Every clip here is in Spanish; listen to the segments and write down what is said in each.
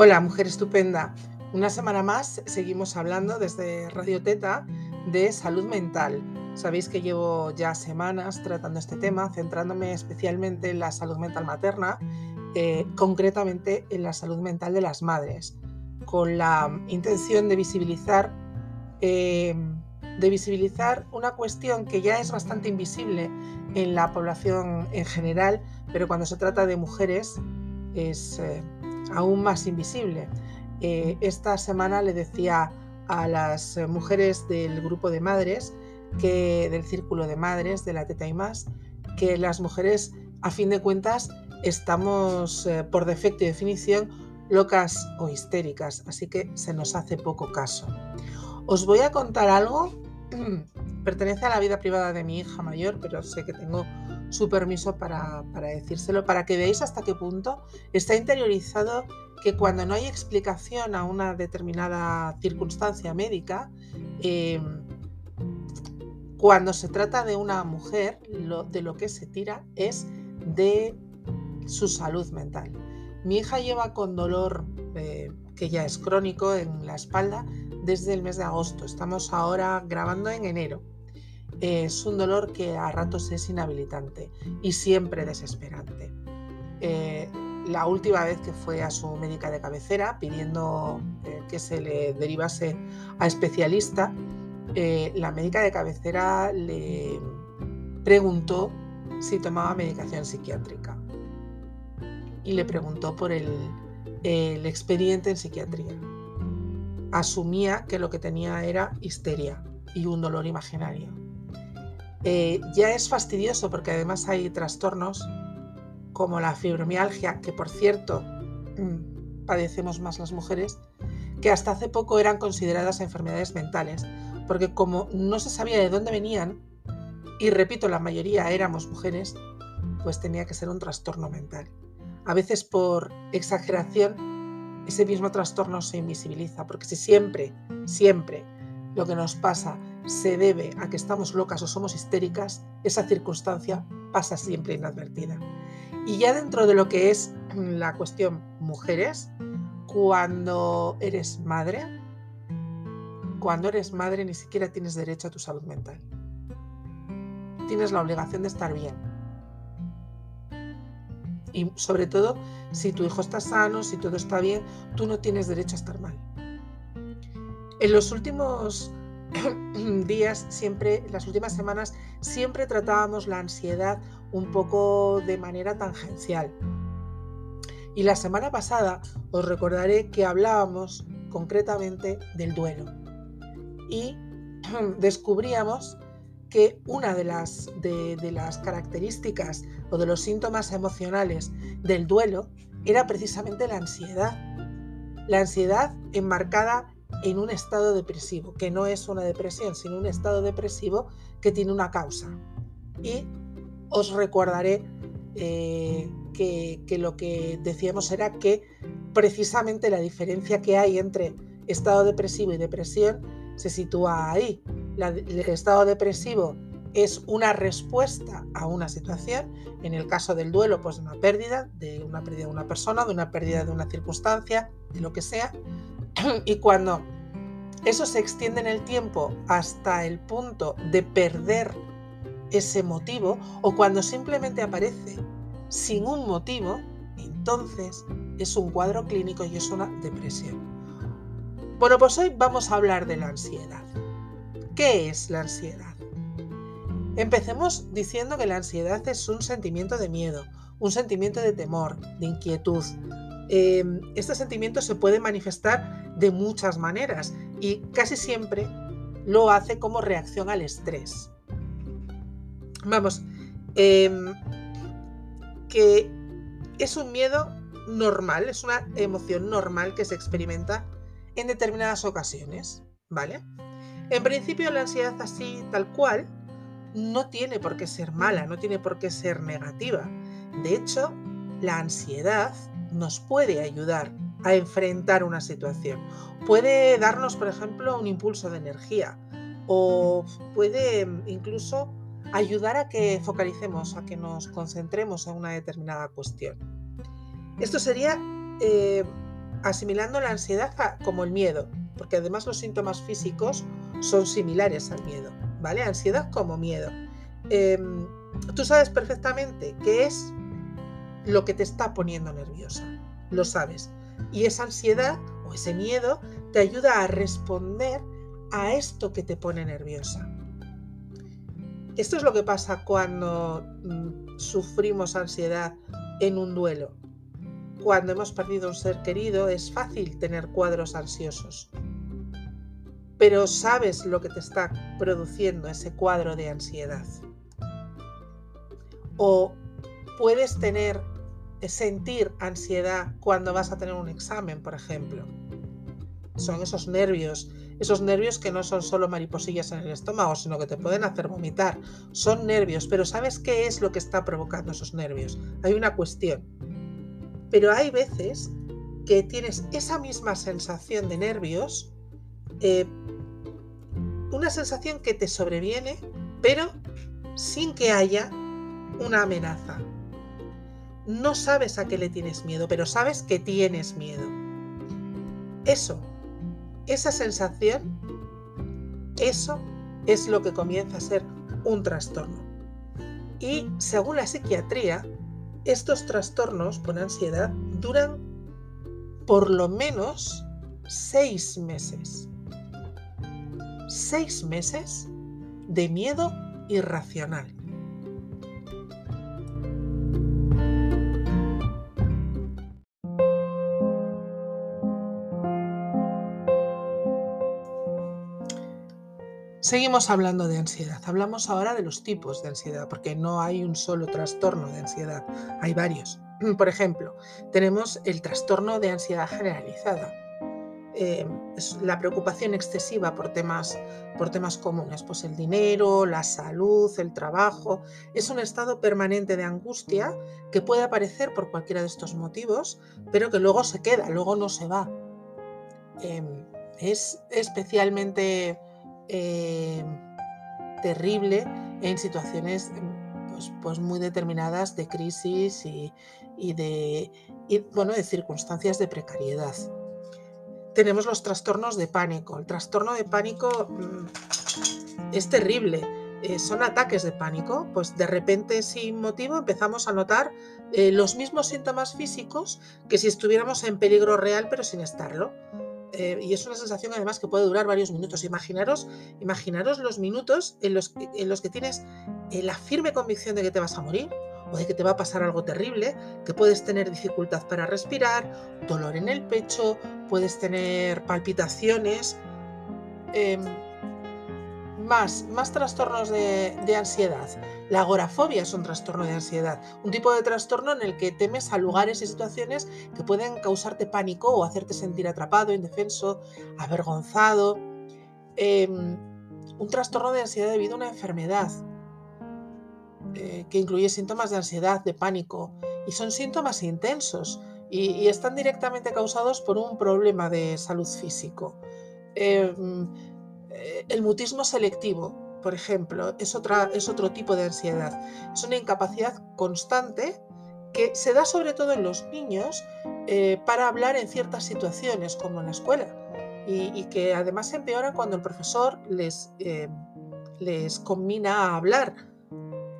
Hola, mujer estupenda. Una semana más seguimos hablando desde Radio Teta de salud mental. Sabéis que llevo ya semanas tratando este tema, centrándome especialmente en la salud mental materna, eh, concretamente en la salud mental de las madres, con la intención de visibilizar, eh, de visibilizar una cuestión que ya es bastante invisible en la población en general, pero cuando se trata de mujeres es eh, aún más invisible. Eh, esta semana le decía a las eh, mujeres del grupo de madres, que, del círculo de madres de la Teta y más, que las mujeres, a fin de cuentas, estamos eh, por defecto y definición locas o histéricas, así que se nos hace poco caso. Os voy a contar algo, pertenece a la vida privada de mi hija mayor, pero sé que tengo su permiso para, decírselo, para que veáis hasta qué punto está interiorizado que cuando no hay explicación a una determinada circunstancia médica, em, cuando se trata de una mujer, de lo que se tira es de su salud mental. Mi hija lleva con dolor eh, que ya es crónico en la espalda desde el mes de agosto. Estamos ahora grabando en enero es un dolor que a ratos es inhabilitante y siempre desesperante. Eh, la última vez que fue a su médica de cabecera pidiendo eh, que se le derivase a especialista, eh, la médica de cabecera le preguntó si tomaba medicación psiquiátrica y le preguntó por el, el expediente en psiquiatría. Asumía que lo que tenía era histeria y un dolor imaginario. Eh, ya es fastidioso porque además hay trastornos como la fibromialgia, que por cierto mm, padecemos más las mujeres, que hasta hace poco eran consideradas enfermedades mentales, porque como no se sabía de dónde venían, y repito, la mayoría éramos mujeres, pues tenía que ser un trastorno mental. A veces por exageración, ese mismo trastorno se invisibiliza, porque si siempre, siempre lo que nos pasa se debe a que estamos locas o somos histéricas, esa circunstancia pasa siempre inadvertida. Y ya dentro de lo que es la cuestión mujeres, cuando eres madre, cuando eres madre ni siquiera tienes derecho a tu salud mental. Tienes la obligación de estar bien. Y sobre todo, si tu hijo está sano, si todo está bien, tú no tienes derecho a estar mal. En los últimos días, siempre, las últimas semanas, siempre tratábamos la ansiedad un poco de manera tangencial. Y la semana pasada os recordaré que hablábamos concretamente del duelo. Y descubríamos que una de las, de, de las características o de los síntomas emocionales del duelo era precisamente la ansiedad. La ansiedad enmarcada en un estado depresivo, que no es una depresión, sino un estado depresivo que tiene una causa. Y os recordaré eh, que, que, lo que decíamos era que precisamente la diferencia que hay entre estado depresivo y depresión se sitúa ahí. el estado depresivo es una respuesta a una situación, en el caso del duelo, pues de una pérdida, de una pérdida de una persona, de una pérdida de una circunstancia, de lo que sea, y cuando eso se extiende en el tiempo hasta el punto de perder ese motivo o cuando simplemente aparece sin un motivo, entonces es un cuadro clínico y es una depresión. Bueno, pues hoy vamos a hablar de la ansiedad. ¿Qué es la ansiedad? Empecemos diciendo que la ansiedad es un sentimiento de miedo, un sentimiento de temor, de inquietud, Em, este sentimiento se puede manifestar de muchas maneras y casi siempre lo hace como reacción al estrés. Vamos, em, que es un miedo normal, es una emoción normal que se experimenta en determinadas ocasiones, ¿vale? En principio la ansiedad así, tal cual, no tiene por qué ser mala, no tiene por qué ser negativa. De hecho, la ansiedad nos puede ayudar a enfrentar una situación. Puede darnos, por ejemplo, un impulso de energía o puede incluso ayudar a que focalicemos, a que nos concentremos en una determinada cuestión. Esto sería eh, asimilando la ansiedad como el miedo, porque además los síntomas físicos son similares al miedo, ¿vale? Ansiedad como miedo. Em, tú sabes perfectamente qué es lo que te está poniendo nerviosa, lo sabes. Y esa ansiedad o ese miedo te ayuda a responder a esto que te pone nerviosa. Esto es lo que pasa cuando mm, sufrimos ansiedad en un duelo. Cuando hemos perdido un ser querido es fácil tener cuadros ansiosos. Pero sabes lo que te está produciendo ese cuadro de ansiedad. O puedes tener, sentir ansiedad cuando vas a tener un examen, por ejemplo. Son esos nervios, esos nervios que no son solo mariposillas en el estómago, sino que te pueden hacer vomitar. Son nervios, pero ¿sabes qué es lo que está provocando esos nervios? Hay una cuestión pero hay veces que tienes esa misma sensación de nervios, eh, una sensación que te sobreviene, pero sin que haya una amenaza. No sabes a qué le tienes miedo, pero sabes que tienes miedo. Eso, esa sensación, eso es lo que comienza a ser un trastorno. Y según la psiquiatría, estos trastornos por ansiedad duran por lo menos seis meses. Seis meses de miedo irracional. Seguimos hablando de ansiedad. Hablamos ahora de los tipos de ansiedad, porque no hay un solo trastorno de ansiedad, hay varios. Por ejemplo, tenemos el trastorno de ansiedad generalizada. Eh, la preocupación excesiva por temas, por temas comunes, pues el dinero, la salud, el trabajo. Es un estado permanente de angustia que puede aparecer por cualquiera de estos motivos, pero que luego se queda, luego no se va. Em, es especialmente eh, terrible en situaciones pues, pues, muy determinadas de crisis y, de, bueno, de circunstancias de precariedad. Tenemos los trastornos de pánico. El trastorno de pánico mm, es terrible. Eh, son ataques de pánico, pues de repente sin motivo empezamos a notar eh, los mismos síntomas físicos que si estuviéramos en peligro real pero sin estarlo. Eh, y es una sensación además que puede durar varios minutos. Imaginaros, imaginaros los minutos en los, en los que tienes eh, la firme convicción de que te vas a morir o de que te va a pasar algo terrible, que puedes tener dificultad para respirar, dolor en el pecho, puedes tener palpitaciones. Em, más, más trastornos de, ansiedad. La agorafobia es un trastorno de ansiedad, un tipo de trastorno en el que temes a lugares y situaciones que pueden causarte pánico o hacerte sentir atrapado, indefenso, avergonzado. Em, un trastorno de ansiedad debido a una enfermedad eh, que incluye síntomas de ansiedad, de pánico, y son síntomas intensos y, están directamente causados por un problema de salud físico. Em, eh, el mutismo selectivo, por ejemplo, es, otra, es otro tipo de ansiedad. Es una incapacidad constante que se da sobre todo en los niños eh, para hablar en ciertas situaciones, como en la escuela, y, que además se empeora cuando el profesor les, eh, les combina a hablar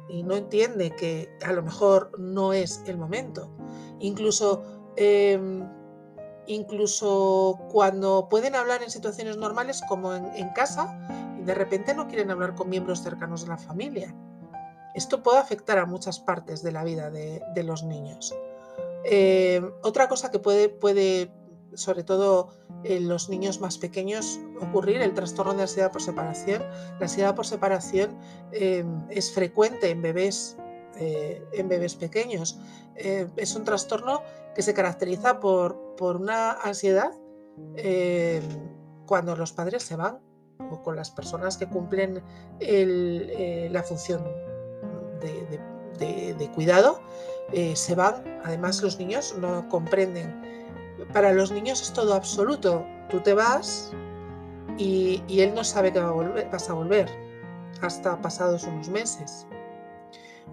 y no entiende que a lo mejor no es el momento. Incluso em, incluso cuando pueden hablar en situaciones normales como en, casa y de repente no quieren hablar con miembros cercanos de la familia. Esto puede afectar a muchas partes de la vida de, los niños. Eh, otra cosa que puede, puede sobre todo en los niños más pequeños, ocurrir el trastorno de ansiedad por separación. La ansiedad por separación eh, es frecuente en bebés, eh, en bebés pequeños. es un trastorno que se caracteriza por, por una ansiedad eh, cuando los padres se van o con las personas que cumplen eh, la función de, cuidado, eh, se van. Además, los niños no comprenden. Para los niños es todo absoluto. Tú te vas y, él no sabe que vas a volver hasta pasados unos meses.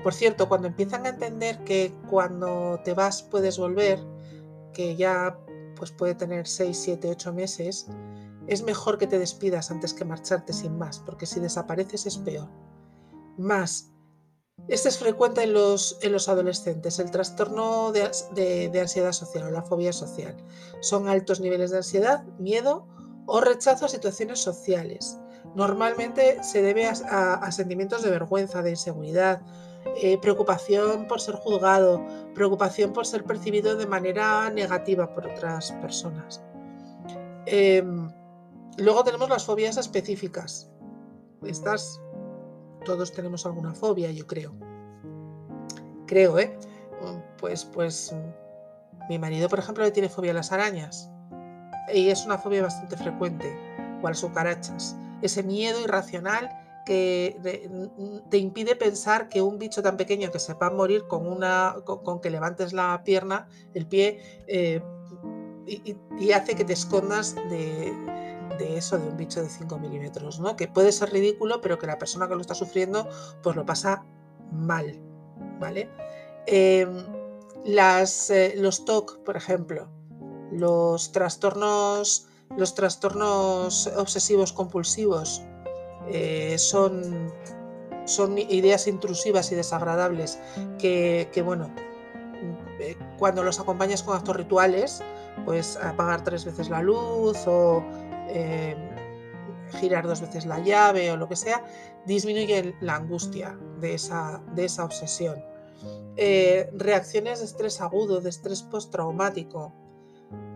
Por cierto, cuando empiezan a entender que cuando te vas puedes volver, que ya pues puede tener 6, 7, 8 meses, es mejor que te despidas antes que marcharte sin más, porque si desapareces es peor. Más, este es frecuente en los, en los adolescentes, el trastorno de, de, ansiedad social o la fobia social. Son altos niveles de ansiedad, miedo o rechazo a situaciones sociales. Normalmente se debe a, sentimientos de vergüenza, de inseguridad, eh, preocupación por ser juzgado, preocupación por ser percibido de manera negativa por otras personas. Em, luego tenemos las fobias específicas. Estas, todos tenemos alguna fobia, yo creo. Creo, ¿eh? Pues, pues, mi marido, por ejemplo, le tiene fobia a las arañas. Y es una fobia bastante frecuente, o a las cucarachas ese miedo irracional que te impide pensar que un bicho tan pequeño que sepa morir con, una, con, que levantes la pierna, el pie, eh, y, hace que te escondas de, eso, de un bicho de 5 milímetros, ¿no? Que puede ser ridículo, pero que la persona que lo está sufriendo, pues lo pasa mal, ¿vale? Em, las, eh, los TOC, por ejemplo, los trastornos los trastornos obsesivos compulsivos eh, son, son ideas intrusivas y desagradables que, bueno, eh, cuando los acompañas con actos rituales, pues apagar tres veces la luz o eh, girar dos veces la llave o lo que sea, disminuye la angustia de esa, de esa obsesión. reacciones de estrés agudo, de estrés postraumático,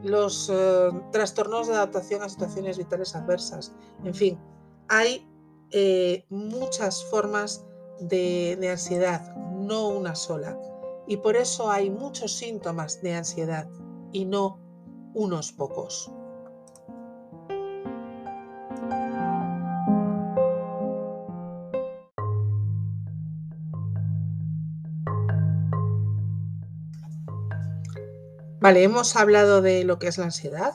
los trastornos de adaptación a situaciones vitales adversas. En fin, hay eh, muchas formas de, ansiedad, no una sola. Y por eso hay muchos síntomas de ansiedad y no unos pocos. Vale, hemos hablado de lo que es la ansiedad,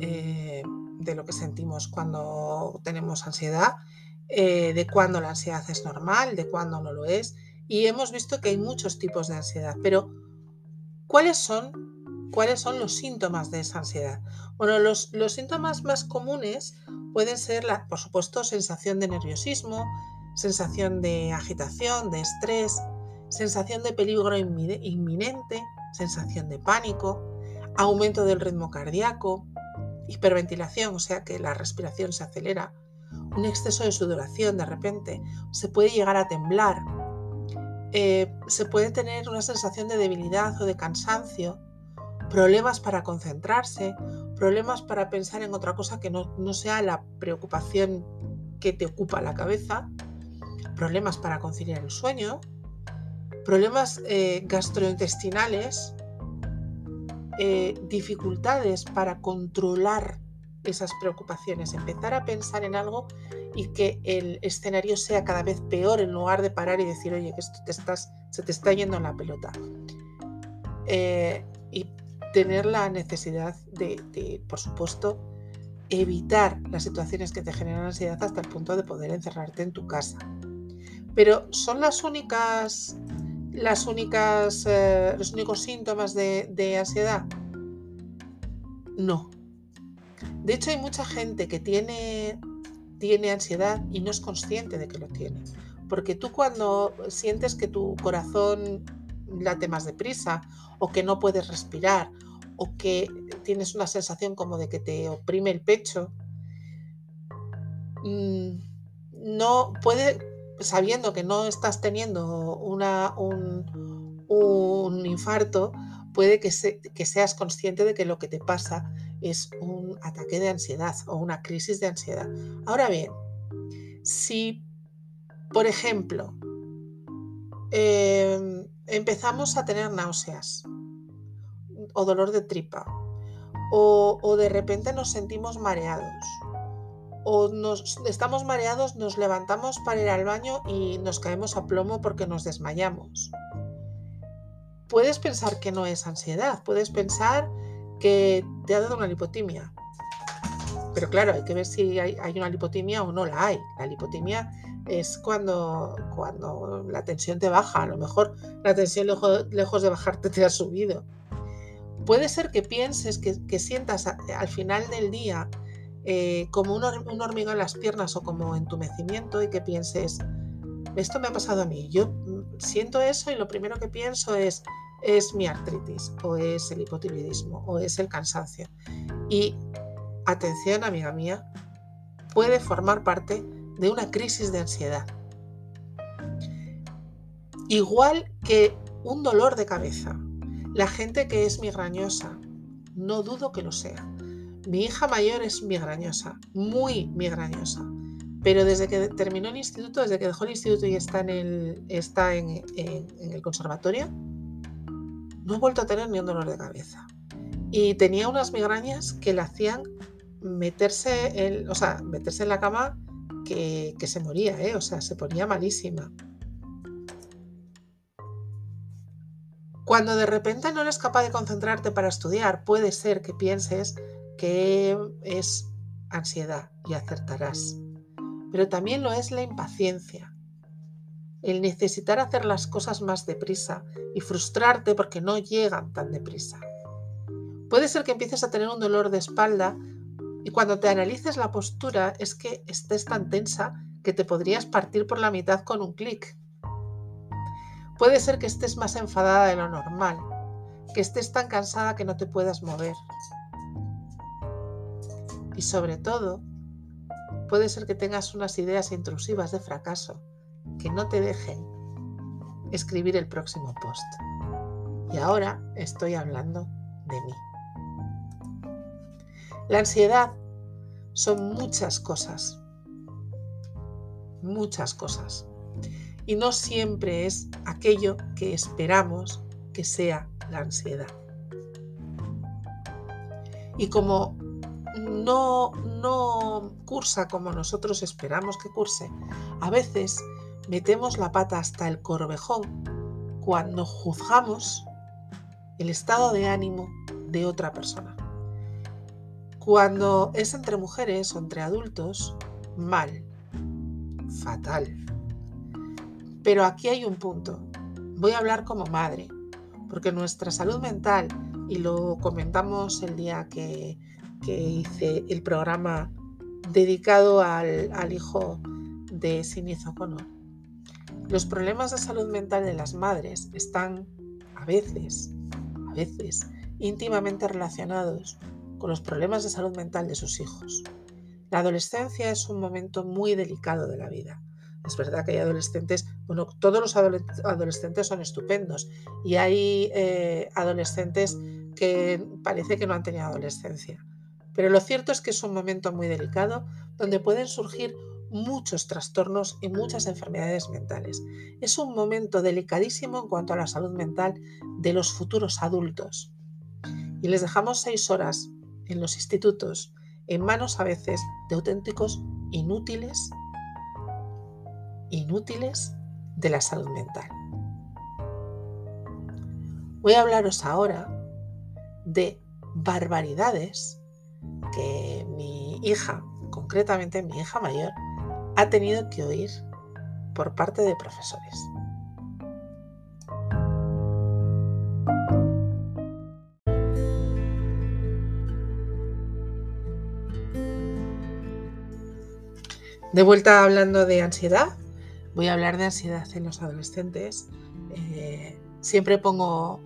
eh, de lo que sentimos cuando tenemos ansiedad, eh, de cuándo la ansiedad es normal, de cuándo no lo es, y hemos visto que hay muchos tipos de ansiedad, pero ¿cuáles son, cuáles son los síntomas de esa ansiedad? Bueno, los, los síntomas más comunes pueden ser, la, por supuesto, sensación de nerviosismo, sensación de agitación, de estrés, sensación de peligro inminente, sensación de pánico, aumento del ritmo cardíaco, hiperventilación, o sea que la respiración se acelera, un exceso de sudoración de repente, se puede llegar a temblar, eh, se puede tener una sensación de debilidad o de cansancio, problemas para concentrarse, problemas para pensar en otra cosa que no, no sea la preocupación que te ocupa la cabeza, problemas para conciliar el sueño, problemas eh, gastrointestinales, eh, dificultades para controlar esas preocupaciones, empezar a pensar en algo y que el escenario sea cada vez peor en lugar de parar y decir, oye, que esto te estás, se te está yendo en la pelota. Eh, y tener la necesidad de, por supuesto, evitar las situaciones que te generan ansiedad hasta el punto de poder encerrarte en tu casa. Pero son las únicas las únicas, eh, los únicos síntomas de, ansiedad? No. De hecho, hay mucha gente que tiene, tiene ansiedad y no es consciente de que lo tiene. Porque tú cuando sientes que tu corazón late más deprisa o que no puedes respirar o que tienes una sensación como de que te oprime el pecho, mm, no puede, sabiendo que no estás teniendo una, un, un, infarto, puede que, seas consciente de que lo que te pasa es un ataque de ansiedad o una crisis de ansiedad. Ahora bien, si, por ejemplo, em, empezamos a tener náuseas o dolor de tripa, o, o de repente nos sentimos mareados, o nos estamos mareados, nos levantamos para ir al baño y nos caemos a plomo porque nos desmayamos. Puedes pensar que no es ansiedad, puedes pensar que te ha dado una lipotimia. Pero claro, hay que ver si hay, una lipotimia o no la hay. La lipotimia es cuando, cuando la tensión te baja. A lo mejor la tensión lejos, de bajarte te ha subido. Puede ser que pienses, que, sientas al final del día eh, como un, un, hormigón en las piernas o como entumecimiento y que pienses, esto me ha pasado a mí, yo mm, siento eso y lo primero que pienso es, es mi artritis o es el hipotiroidismo o es el cansancio. Y atención, amiga mía, puede formar parte de una crisis de ansiedad. Igual que un dolor de cabeza. La gente que es migrañosa, no dudo que lo sea. Mi hija mayor es migrañosa, muy migrañosa. Pero desde que terminó el instituto, desde que dejó el instituto y está en el, está en, el conservatorio, no ha vuelto a tener ni un dolor de cabeza. Y tenía unas migrañas que le hacían meterse en, o sea, meterse en la cama que, que se moría, ¿eh? o sea, se ponía malísima. Cuando de repente no eres capaz de concentrarte para estudiar, puede ser que pienses que es ansiedad y acertarás. Pero también lo es la impaciencia, el necesitar hacer las cosas más deprisa y frustrarte porque no llegan tan deprisa. Puede ser que empieces a tener un dolor de espalda y cuando te analices la postura es que estés tan tensa que te podrías partir por la mitad con un clic. Puede ser que estés más enfadada de lo normal, que estés tan cansada que no te puedas mover. Y sobre todo, puede ser que tengas unas ideas intrusivas de fracaso que no te dejen escribir el próximo post. Y ahora estoy hablando de mí. La ansiedad son muchas cosas, muchas cosas y no siempre es aquello que esperamos que sea la ansiedad. Y como no, no cursa como nosotros esperamos que curse, a veces metemos la pata hasta el corvejón cuando juzgamos el estado de ánimo de otra persona. Cuando es entre mujeres o entre adultos, mal, fatal. Pero aquí hay un punto. Voy a hablar como madre, porque nuestra salud mental, y lo comentamos el día que, hice el programa dedicado al, hijo de Sinizo Cono, los problemas de salud mental de las madres están a veces, a veces, íntimamente relacionados con los problemas de salud mental de sus hijos. La adolescencia es un momento muy delicado de la vida es verdad que hay adolescentes, bueno, todos los adolescentes son estupendos y hay eh, adolescentes que parece que no han tenido adolescencia. Pero lo cierto es que es un momento muy delicado donde pueden surgir muchos trastornos y muchas enfermedades mentales. Es un momento delicadísimo en cuanto a la salud mental de los futuros adultos. Y les dejamos seis horas en los institutos en manos a veces de auténticos inútiles inútiles de la salud mental. Voy a hablaros ahora de barbaridades que mi hija, concretamente mi hija mayor, ha tenido que oír por parte de profesores. De vuelta hablando de ansiedad, voy a hablar de ansiedad en los adolescentes. Eh, siempre pongo,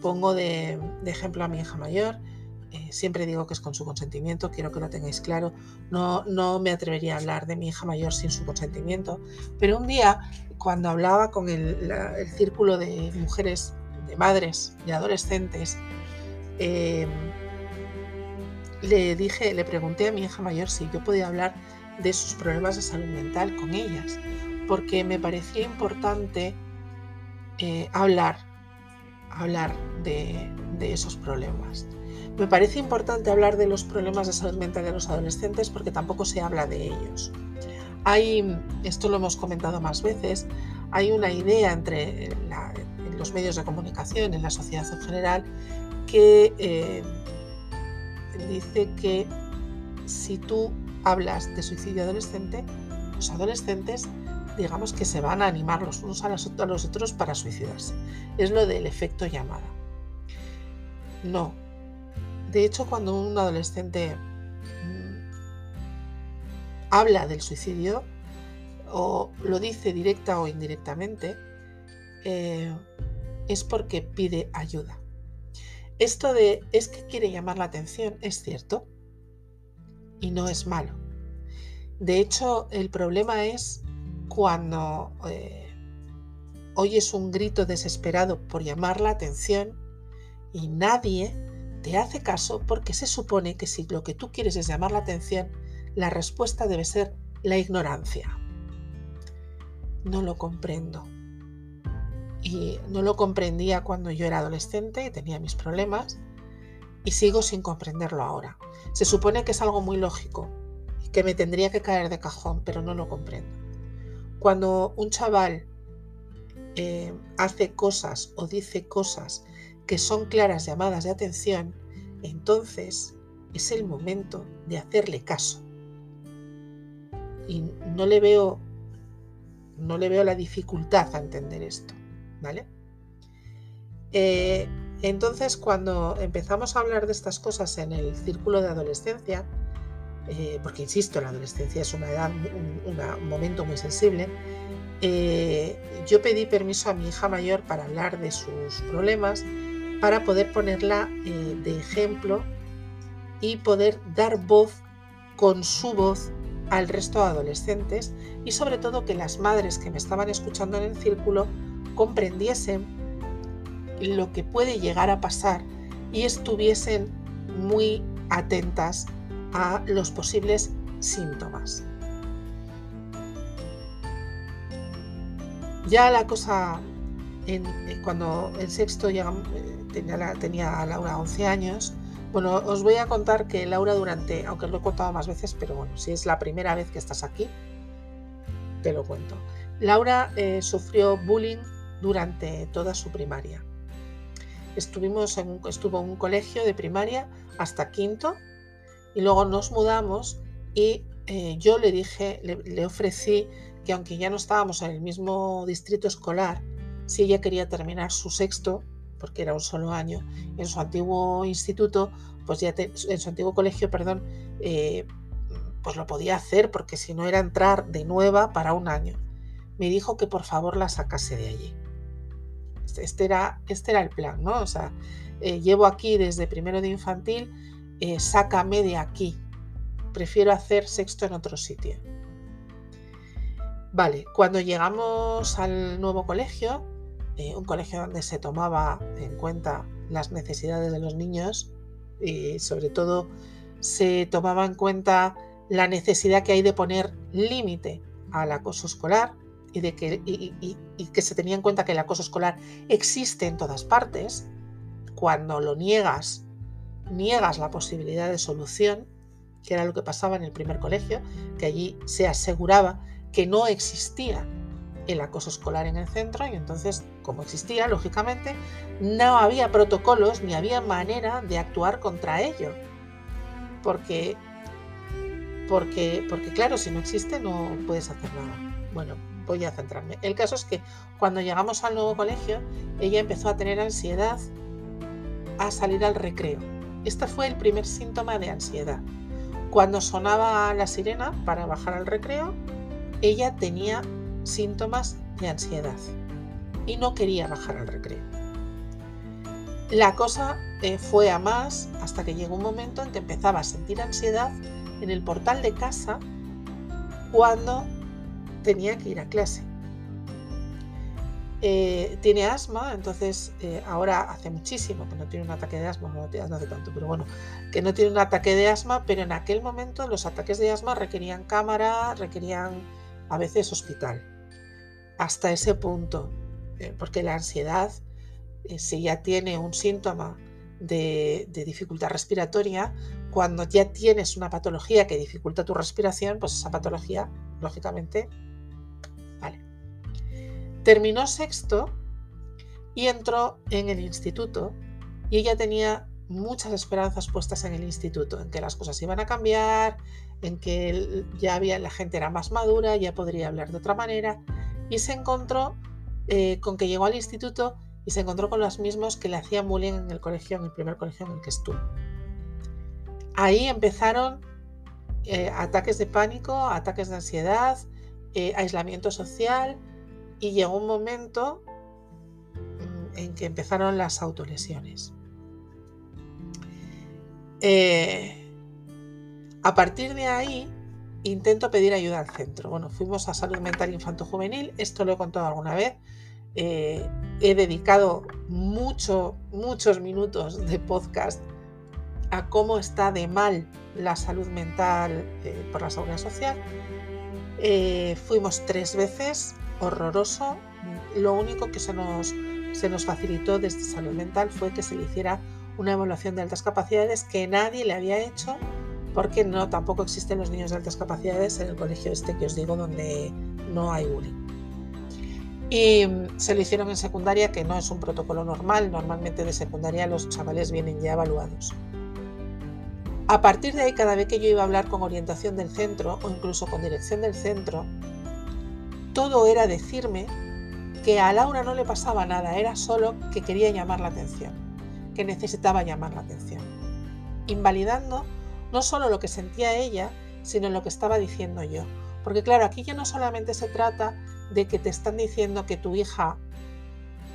pongo de, ejemplo a mi hija mayor. Eh, siempre digo que es con su consentimiento, quiero que lo tengáis claro. No, no me atrevería a hablar de mi hija mayor sin su consentimiento. Pero un día, cuando hablaba con el, círculo de mujeres, de madres, de adolescentes, em, le dije, le pregunté a mi hija mayor si yo podía hablar de sus problemas de salud mental con ellas porque me parecía importante eh, hablar, hablar de, esos problemas. Me parece importante hablar de los problemas de salud mental de los adolescentes porque tampoco se habla de ellos. Hay, esto lo hemos comentado más veces, hay una idea entre los medios de comunicación, en la sociedad en general, que eh, dice que si tú hablas de suicidio adolescente, los adolescentes digamos que se van a animar los unos a los, otros para suicidarse. Es lo del efecto llamada. No, de hecho, cuando un adolescente mm, habla del suicidio, o lo dice directa o indirectamente, eh, es porque pide ayuda. Esto de es que quiere llamar la atención es cierto y no es malo. De hecho, el problema es cuando eh, oyes un grito desesperado por llamar la atención y nadie te hace caso porque se supone que si lo que tú quieres es llamar la atención, la respuesta debe ser la ignorancia. No lo comprendo. Y no lo comprendía cuando yo era adolescente y tenía mis problemas y sigo sin comprenderlo ahora. Se supone que es algo muy lógico y que me tendría que caer de cajón, pero no lo comprendo. Cuando un chaval eh, hace cosas o dice cosas que son claras llamadas de atención, entonces es el momento de hacerle caso. Y no le veo no le veo la dificultad a entender esto, ¿vale? Eh, entonces, cuando empezamos a hablar de estas cosas en el círculo de adolescencia, eh, porque insisto, la adolescencia es una edad, un, momento muy sensible, eh, yo pedí permiso a mi hija mayor para hablar de sus problemas, para poder ponerla de ejemplo y poder dar voz con su voz al resto de adolescentes y sobre todo que las madres que me estaban escuchando en el círculo comprendiesen lo que puede llegar a pasar y estuviesen muy atentas a los posibles síntomas. Ya la cosa, en, cuando en sexto ya, eh, tenía, Laura 11 años, bueno, os voy a contar que Laura durante, aunque lo he contado más veces, pero bueno, si es la primera vez que estás aquí, te lo cuento. Laura eh, sufrió bullying durante toda su primaria. Estuvimos en estuvo en un colegio de primaria hasta quinto y luego nos mudamos y eh, yo le dije, le, ofrecí que aunque ya no estábamos en el mismo distrito escolar, si ella quería terminar su sexto, porque era un solo año, en su antiguo instituto, pues ya en su antiguo colegio, perdón, eh, pues lo podía hacer porque si no era entrar de nueva para un año. Me dijo que por favor la sacase de allí. Este, este era, este era el plan, ¿no? O sea, eh, llevo aquí desde primero de infantil, eh, sácame de aquí. Prefiero hacer sexto en otro sitio. Vale, cuando llegamos al nuevo colegio, eh, un colegio donde se tomaba en cuenta las necesidades de los niños y sobre todo se tomaba en cuenta la necesidad que hay de poner límite al acoso escolar y, de que, y, que se tenía en cuenta que el acoso escolar existe en todas partes, cuando lo niegas, niegas la posibilidad de solución, que era lo que pasaba en el primer colegio, que allí se aseguraba que no existía el acoso escolar en el centro y entonces, como existía, lógicamente, no había protocolos ni había manera de actuar contra ello. Porque, porque, porque claro, si no existe no puedes hacer nada. Bueno, voy a centrarme. El caso es que cuando llegamos al nuevo colegio, ella empezó a tener ansiedad a salir al recreo. Este fue el primer síntoma de ansiedad. Cuando sonaba la sirena para bajar al recreo, ella tenía síntomas de ansiedad y no quería bajar al recreo. La cosa eh, fue a más hasta que llegó un momento en que empezaba a sentir ansiedad en el portal de casa cuando tenía que ir a clase. Eh, tiene asma, entonces eh, ahora hace muchísimo que no tiene un ataque de asma, no, no hace tanto, pero bueno, que no tiene un ataque de asma, pero en aquel momento los ataques de asma requerían cámara, requerían a veces hospital hasta ese punto, eh, porque la ansiedad, eh, si ya tiene un síntoma de, dificultad respiratoria, cuando ya tienes una patología que dificulta tu respiración, pues esa patología, lógicamente, vale. Terminó sexto y entró en el instituto y ella tenía muchas esperanzas puestas en el instituto, en que las cosas iban a cambiar, en que ya había la gente era más madura, ya podría hablar de otra manera y se encontró eh, con que llegó al instituto y se encontró con los mismos que le hacían bullying en el colegio, en el primer colegio en el que estuvo. ahí empezaron eh, ataques de pánico, ataques de ansiedad, eh, aislamiento social y llegó un momento mm, en que empezaron las autolesiones. A partir de ahí intento pedir ayuda al centro. Bueno, fuimos a salud mental infanto-juvenil, esto lo he contado alguna vez. he dedicado mucho, muchos minutos de podcast a cómo está de mal la salud mental eh, por la seguridad social. Eh, fuimos tres veces, horroroso. Lo único que se nos, se nos facilitó desde salud mental fue que se le hiciera una evaluación de altas capacidades que nadie le había hecho porque no tampoco existen los niños de altas capacidades en el colegio este que os digo donde no hay bullying. Y se lo hicieron en secundaria, que no es un protocolo normal. Normalmente de secundaria los chavales vienen ya evaluados. A partir de ahí, cada vez que yo iba a hablar con orientación del centro o incluso con dirección del centro, todo era decirme que a Laura no le pasaba nada, era solo que quería llamar la atención, que necesitaba llamar la atención, invalidando no solo lo que sentía ella, sino lo que estaba diciendo yo. Porque claro, aquí ya no solamente se trata de que te están diciendo que tu hija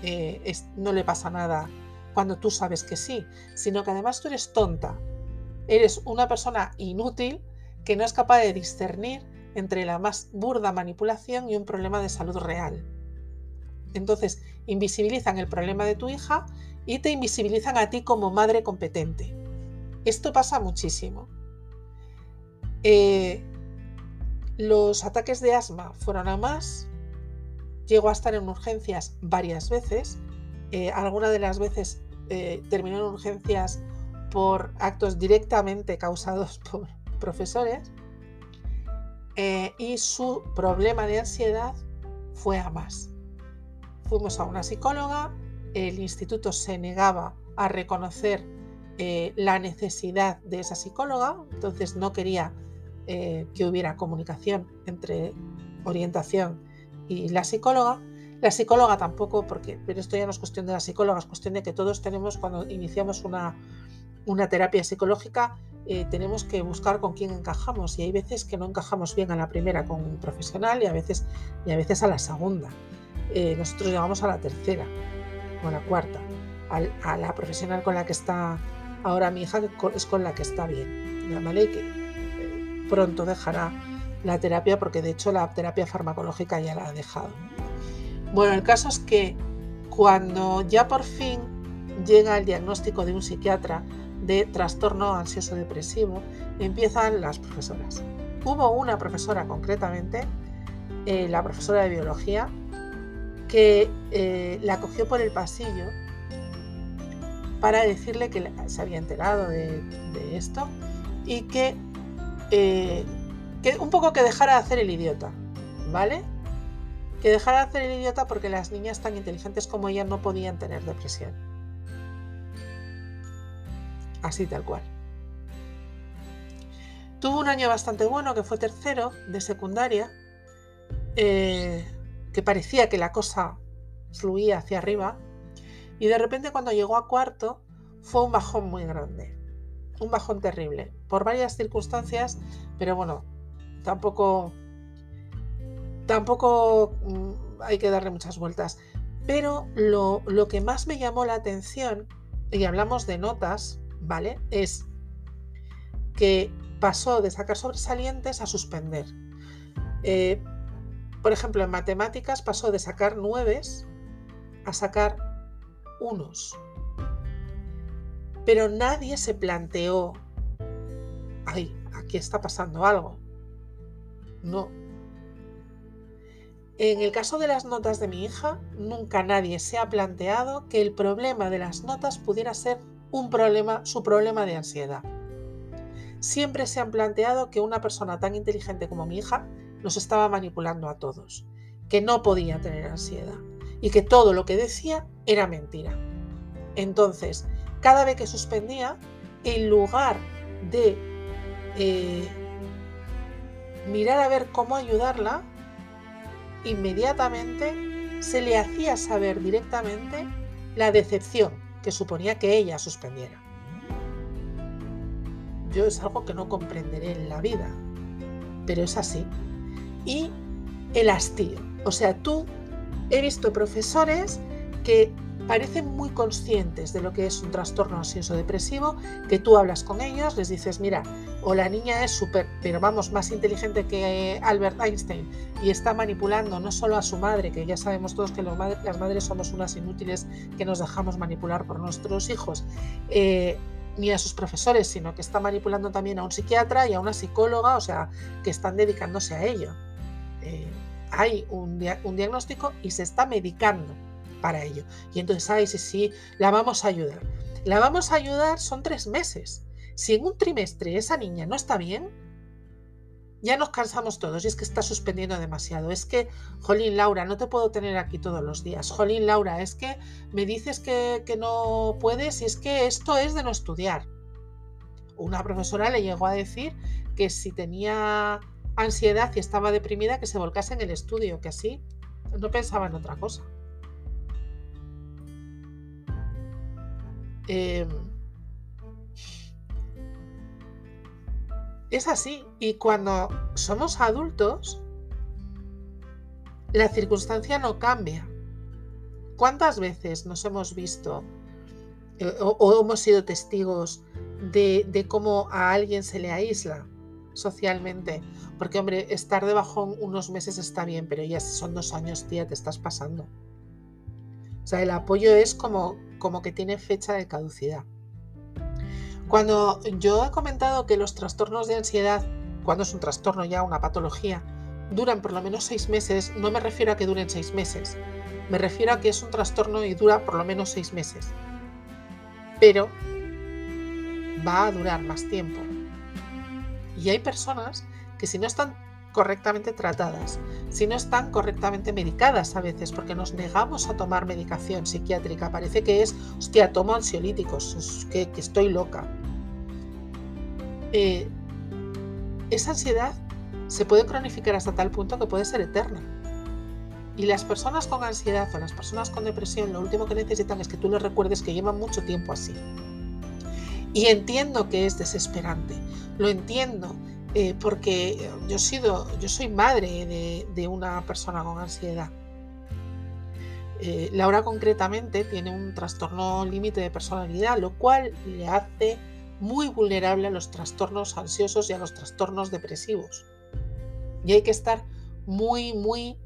eh, no le pasa nada cuando tú sabes que sí, sino que además tú eres tonta Eres una persona inútil que no es capaz de discernir entre la más burda manipulación y un problema de salud real. Entonces, invisibilizan el problema de tu hija y te invisibilizan a ti como madre competente. Esto pasa muchísimo. Eh, los ataques de asma fueron a más. Llegó a estar en urgencias varias veces. Eh, algunas de las veces eh, terminó en urgencias por actos directamente causados por profesores eh, y su problema de ansiedad fue a más. Fuimos a una psicóloga, el instituto se negaba a reconocer eh, la necesidad de esa psicóloga, entonces no quería eh, que hubiera comunicación entre orientación y la psicóloga. La psicóloga tampoco, porque, pero esto ya no es cuestión de la psicóloga, es cuestión de que todos tenemos cuando iniciamos una, una terapia psicológica eh, tenemos que buscar con quién encajamos y hay veces que no encajamos bien a la primera con un profesional y a veces, y a, veces a la segunda. Nosotros llegamos a la tercera o a la cuarta, a la profesional con la que está ahora mi hija es con la que está bien, ¿vale? Y que eh, pronto dejará la terapia porque de hecho la terapia farmacológica ya la ha dejado. Bueno, el caso es que cuando ya por fin llega el diagnóstico de un psiquiatra, de trastorno ansioso depresivo, empiezan las profesoras. Hubo una profesora concretamente, eh, la profesora de biología, que eh, la cogió por el pasillo para decirle que se había enterado de, esto y que, eh, que un poco que dejara de hacer el idiota, ¿vale? Que dejara de hacer el idiota porque las niñas tan inteligentes como ella no podían tener depresión así tal cual. Tuvo un año bastante bueno, que fue tercero de secundaria, eh, que parecía que la cosa fluía hacia arriba, y de repente cuando llegó a cuarto fue un bajón muy grande, un bajón terrible, por varias circunstancias, pero bueno, tampoco, tampoco mm, hay que darle muchas vueltas. Pero lo, lo que más me llamó la atención, y hablamos de notas, ¿vale? Es que pasó de sacar sobresalientes a suspender. Eh, por ejemplo, en matemáticas pasó de sacar nueves a sacar unos. Pero nadie se planteó, ay, aquí está pasando algo. No. En el caso de las notas de mi hija, nunca nadie se ha planteado que el problema de las notas pudiera ser un problema, su problema de ansiedad. Siempre se han planteado que una persona tan inteligente como mi hija nos estaba manipulando a todos, que no podía tener ansiedad y que todo lo que decía era mentira. Entonces, cada vez que suspendía, en lugar de eh, mirar a ver cómo ayudarla, inmediatamente se le hacía saber directamente la decepción que suponía que ella suspendiera. yo es algo que no comprenderé en la vida, pero es así. Y el hastío. O sea, tú he visto profesores que parecen muy conscientes de lo que es un trastorno ansioso depresivo, que tú hablas con ellos, les dices, mira, o la niña es súper, pero vamos, más inteligente que Albert Einstein y está manipulando no solo a su madre, que ya sabemos todos que las madres somos unas inútiles que nos dejamos manipular por nuestros hijos, eh, ni a sus profesores, sino que está manipulando también a un psiquiatra y a una psicóloga, o sea, que están dedicándose a ello. Eh, hay un, un diagnóstico y se está medicando para ello. Y entonces, ay, sí, sí, la vamos a ayudar. La vamos a ayudar son tres meses. Si en un trimestre esa niña no está bien, ya nos cansamos todos y es que está suspendiendo demasiado. Es que, Jolín, Laura, no te puedo tener aquí todos los días. Jolín, Laura, es que me dices que, que no puedes y es que esto es de no estudiar. Una profesora le llegó a decir que si tenía ansiedad y estaba deprimida, que se volcase en el estudio, que así no pensaba en otra cosa. Em, es así. Y cuando somos adultos, la circunstancia no cambia. ¿Cuántas veces nos hemos visto eh, o, hemos sido testigos de, de, cómo a alguien se le aísla socialmente? Porque, hombre, estar de bajón unos meses está bien, pero ya son dos años, tía, te estás pasando. O sea, el apoyo es como, como que tiene fecha de caducidad. Cuando yo he comentado que los trastornos de ansiedad, cuando es un trastorno ya, una patología, duran por lo menos seis meses, no me refiero a que duren seis meses, me refiero a que es un trastorno y dura por lo menos seis meses. Pero va a durar más tiempo. Y hay personas que si no están correctamente tratadas, si no están correctamente medicadas a veces, porque nos negamos a tomar medicación psiquiátrica. Parece que es, hostia, tomo ansiolíticos, que, estoy loca. Eh, esa ansiedad se puede cronificar hasta tal punto que puede ser eterna. Y las personas con ansiedad o las personas con depresión, lo último que necesitan es que tú les recuerdes que llevan mucho tiempo así. Y entiendo que es desesperante, lo entiendo, eh, porque yo, soy madre de, una persona con ansiedad. Eh, Laura concretamente tiene un trastorno límite de personalidad, lo cual le hace muy vulnerable a los trastornos ansiosos y a los trastornos depresivos. Y hay que estar muy, muy,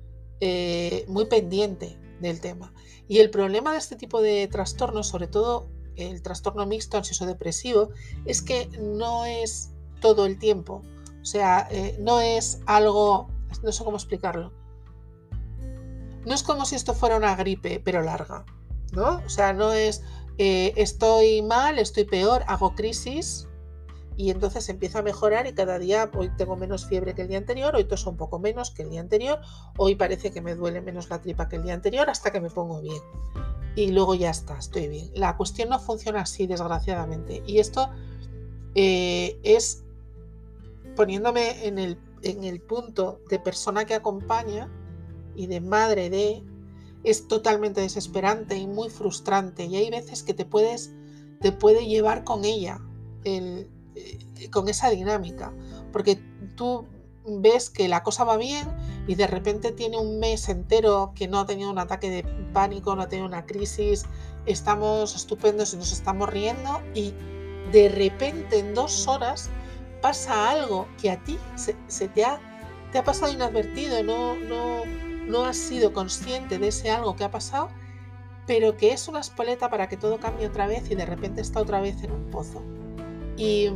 eh, muy pendiente del tema. Y el problema de este tipo de trastornos, sobre todo el trastorno mixto ansioso depresivo, es que no es todo el tiempo. O sea, eh, no es algo, no sé cómo explicarlo. No es como si esto fuera una gripe, pero larga, ¿no? O sea, no es eh, estoy mal, estoy peor, hago crisis y entonces empiezo a mejorar y cada día hoy tengo menos fiebre que el día anterior, hoy toso un poco menos que el día anterior, hoy parece que me duele menos la tripa que el día anterior hasta que me pongo bien. Y luego ya está, estoy bien. La cuestión no funciona así, desgraciadamente. Y esto eh, es poniéndome en el, en el punto de persona que acompaña y de madre de, es totalmente desesperante y muy frustrante. Y hay veces que te puedes, te puede llevar con ella, el, eh, con esa dinámica. Porque tú ves que la cosa va bien y de repente tiene un mes entero que no ha tenido un ataque de pánico, no ha tenido una crisis, estamos estupendos y nos estamos riendo y de repente en dos horas pasa algo que a ti se, te, ha, te ha pasado inadvertido, no, no, no has sido consciente de ese algo que ha pasado, pero que es una espoleta para que todo cambie otra vez y de repente está otra vez en un pozo. Y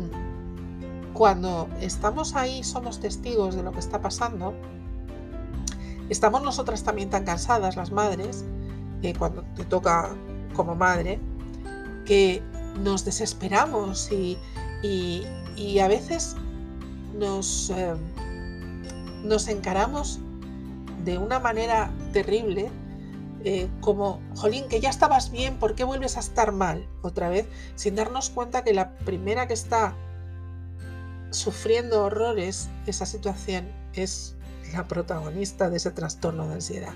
cuando estamos ahí, somos testigos de lo que está pasando, estamos nosotras también tan cansadas, las madres, eh, cuando te toca como madre, que nos desesperamos y, y a veces nos, eh, nos encaramos de una manera terrible, eh, como, jolín, que ya estabas bien, ¿por qué vuelves a estar mal otra vez? Sin darnos cuenta que la primera que está sufriendo horrores esa situación es la protagonista de ese trastorno de ansiedad.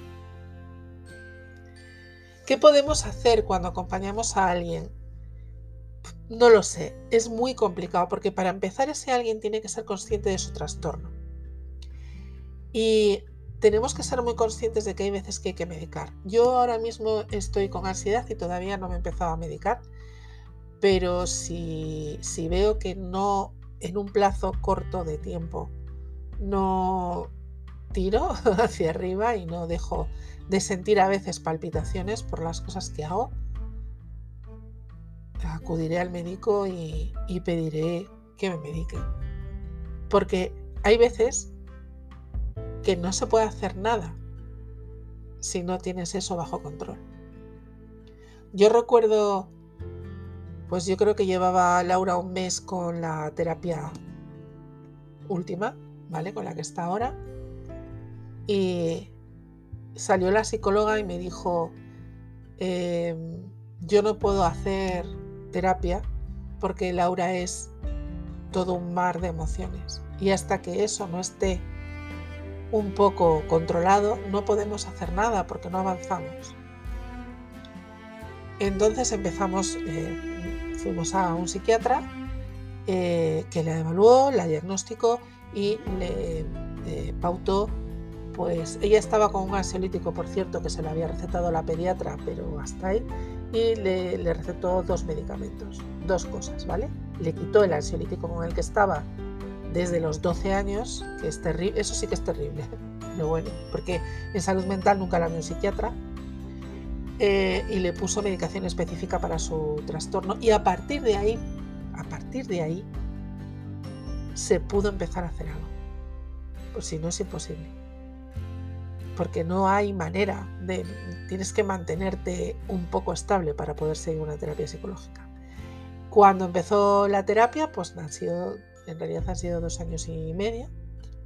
¿Qué podemos hacer cuando acompañamos a alguien No lo sé, es muy complicado porque para empezar ese alguien tiene que ser consciente de su trastorno. Y tenemos que ser muy conscientes de que hay veces que hay que medicar. Yo ahora mismo estoy con ansiedad y todavía no me he empezado a medicar, pero si, si veo que no en un plazo corto de tiempo no tiro hacia arriba y no dejo de sentir a veces palpitaciones por las cosas que hago, acudiré al médico y, pediré que me medique. Porque hay veces que no se puede hacer nada si no tienes eso bajo control. Yo recuerdo, pues yo creo que llevaba Laura un mes con la terapia última, ¿vale? Con la que está ahora. Y salió la psicóloga y me dijo, em, yo no puedo hacer terapia porque Laura es todo un mar de emociones. Y hasta que eso no esté un poco controlado, no podemos hacer nada porque no avanzamos. Entonces empezamos, eh, fuimos a un psiquiatra eh, que la evaluó, la diagnosticó y le pautó, pues ella estaba con un ansiolítico, por cierto, que se le había recetado la pediatra, pero hasta ahí, y le, recetó dos medicamentos, dos cosas, ¿vale? Le quitó el ansiolítico con el que estaba desde los 12 años, que es terrible, eso sí que es terrible, lo bueno, porque en salud mental nunca la vio un psiquiatra, eh, y le puso medicación específica para su trastorno, y a partir de ahí, a partir de ahí, se pudo empezar a hacer algo. Pues si no es imposible porque no hay manera de, tienes que mantenerte un poco estable para poder seguir una terapia psicológica. Cuando empezó la terapia, pues han sido, en realidad han sido dos años y medio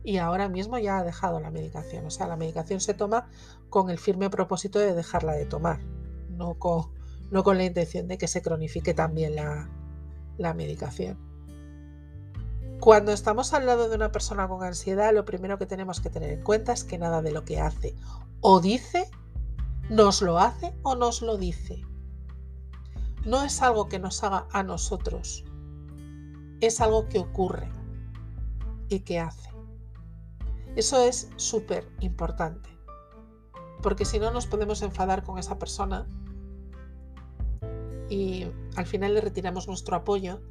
y ahora mismo ya ha dejado la medicación. O sea, la medicación se toma con el firme propósito de dejarla de tomar, no con, no con la intención de que se cronifique también la, la medicación. Cuando estamos al lado de una persona con ansiedad, lo primero que tenemos que tener en cuenta es que nada de lo que hace o dice nos lo hace o nos lo dice. No es algo que nos haga a nosotros, es algo que ocurre y que hace. Eso es súper importante, porque si no nos podemos enfadar con esa persona y al final le retiramos nuestro apoyo,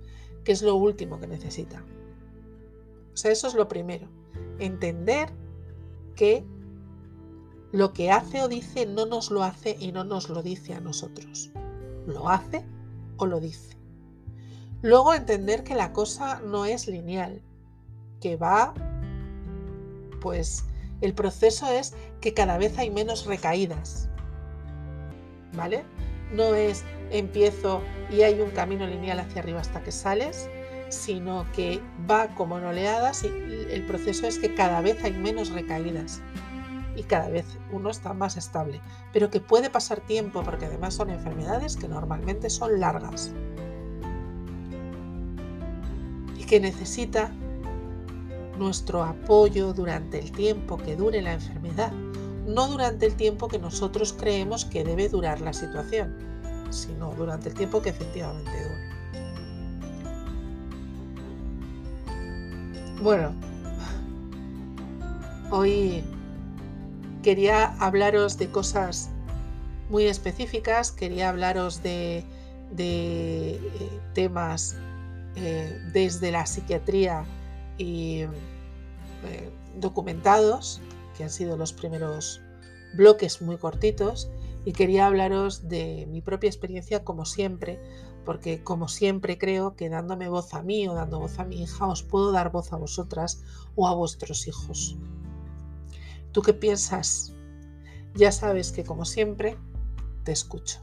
que es lo último que necesita. O sea, eso es lo primero. Entender que lo que hace o dice no nos lo hace y no nos lo dice a nosotros. Lo hace o lo dice. Luego entender que la cosa no es lineal, que va, pues el proceso es que cada vez hay menos recaídas. ¿Vale? No es empiezo y hay un camino lineal hacia arriba hasta que sales, sino que va como en oleadas y el proceso es que cada vez hay menos recaídas y cada vez uno está más estable, pero que puede pasar tiempo porque además son enfermedades que normalmente son largas. Y que necesita nuestro apoyo durante el tiempo que dure la enfermedad, no durante el tiempo que nosotros creemos que debe durar la situación, sino durante el tiempo que efectivamente dure. Bueno, hoy quería hablaros de cosas muy específicas, quería hablaros de, eh, temas eh, desde la psiquiatría y eh, documentados, que han sido los primeros bloques muy cortitos, y quería hablaros de mi propia experiencia como siempre, porque como siempre creo que dándome voz a mí o dando voz a mi hija os puedo dar voz a vosotras o a vuestros hijos. ¿Tú qué piensas? Ya sabes que como siempre te escucho.